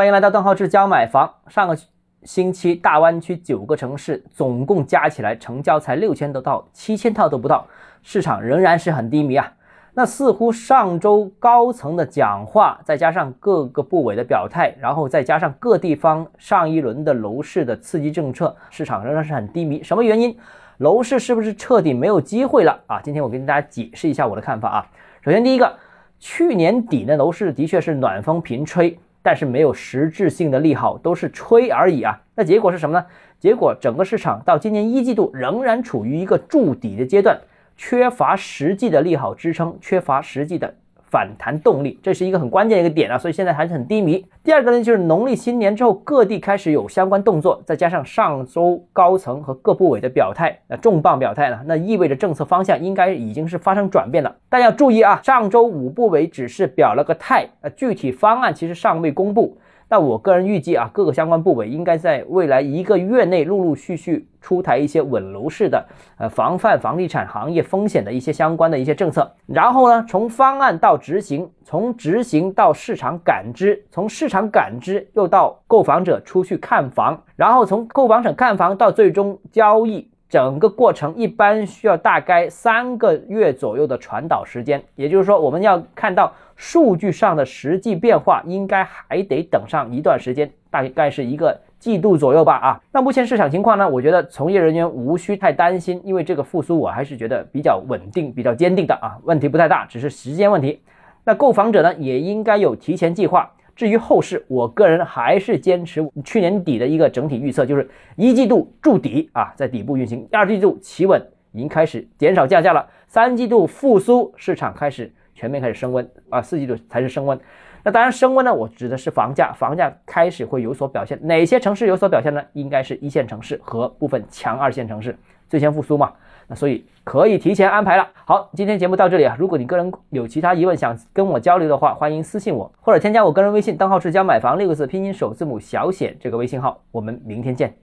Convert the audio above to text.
欢迎来到邓浩志教买房。上个星期大湾区九个城市总共加起来成交才六千多套，七千套都不到，市场仍然是很低迷啊。那似乎上周高层的讲话，再加上各个部委的表态，然后再加上各地方上一轮的楼市的刺激政策，市场仍然是很低迷。什么原因？楼市是不是彻底没有机会了啊？今天我跟大家解释一下我的看法啊。首先，第一个，去年底呢，楼市的确是暖风频吹，但是没有实质性的利好，都是吹而已啊。那结果是什么呢？结果整个市场到今年一季度仍然处于一个筑底的阶段，缺乏实际的利好支撑，缺乏实际的。反弹动力，这是一个很关键一个点啊，所以现在还是很低迷。第二个呢，就是农历新年之后，各地开始有相关动作，再加上上周高层和各部委的表态，那重磅表态呢，那意味着政策方向应该已经是发生转变了。但要注意啊，上周五部委只是表了个态，呃，具体方案其实尚未公布。那我个人预计啊，各个相关部委应该在未来一个月内陆陆续续出台一些稳楼市的，呃，防范房地产行业风险的一些相关的一些政策。然后呢，从方案到执行，从执行到市场感知，从市场感知又到购房者出去看房，然后从购房者看房到最终交易。整个过程一般需要大概三个月左右的传导时间，也就是说，我们要看到数据上的实际变化，应该还得等上一段时间，大概是一个季度左右吧。啊，那目前市场情况呢？我觉得从业人员无需太担心，因为这个复苏我还是觉得比较稳定、比较坚定的啊，问题不太大，只是时间问题。那购房者呢，也应该有提前计划。至于后市，我个人还是坚持去年底的一个整体预测，就是一季度筑底啊，在底部运行；二季度企稳，已经开始减少降价了；三季度复苏，市场开始全面开始升温啊；四季度才是升温。那当然，升温呢，我指的是房价，房价开始会有所表现。哪些城市有所表现呢？应该是一线城市和部分强二线城市最先复苏嘛。那所以可以提前安排了。好，今天节目到这里啊。如果你个人有其他疑问想跟我交流的话，欢迎私信我，或者添加我个人微信“账号是教买房”六个字拼音首字母小写这个微信号。我们明天见。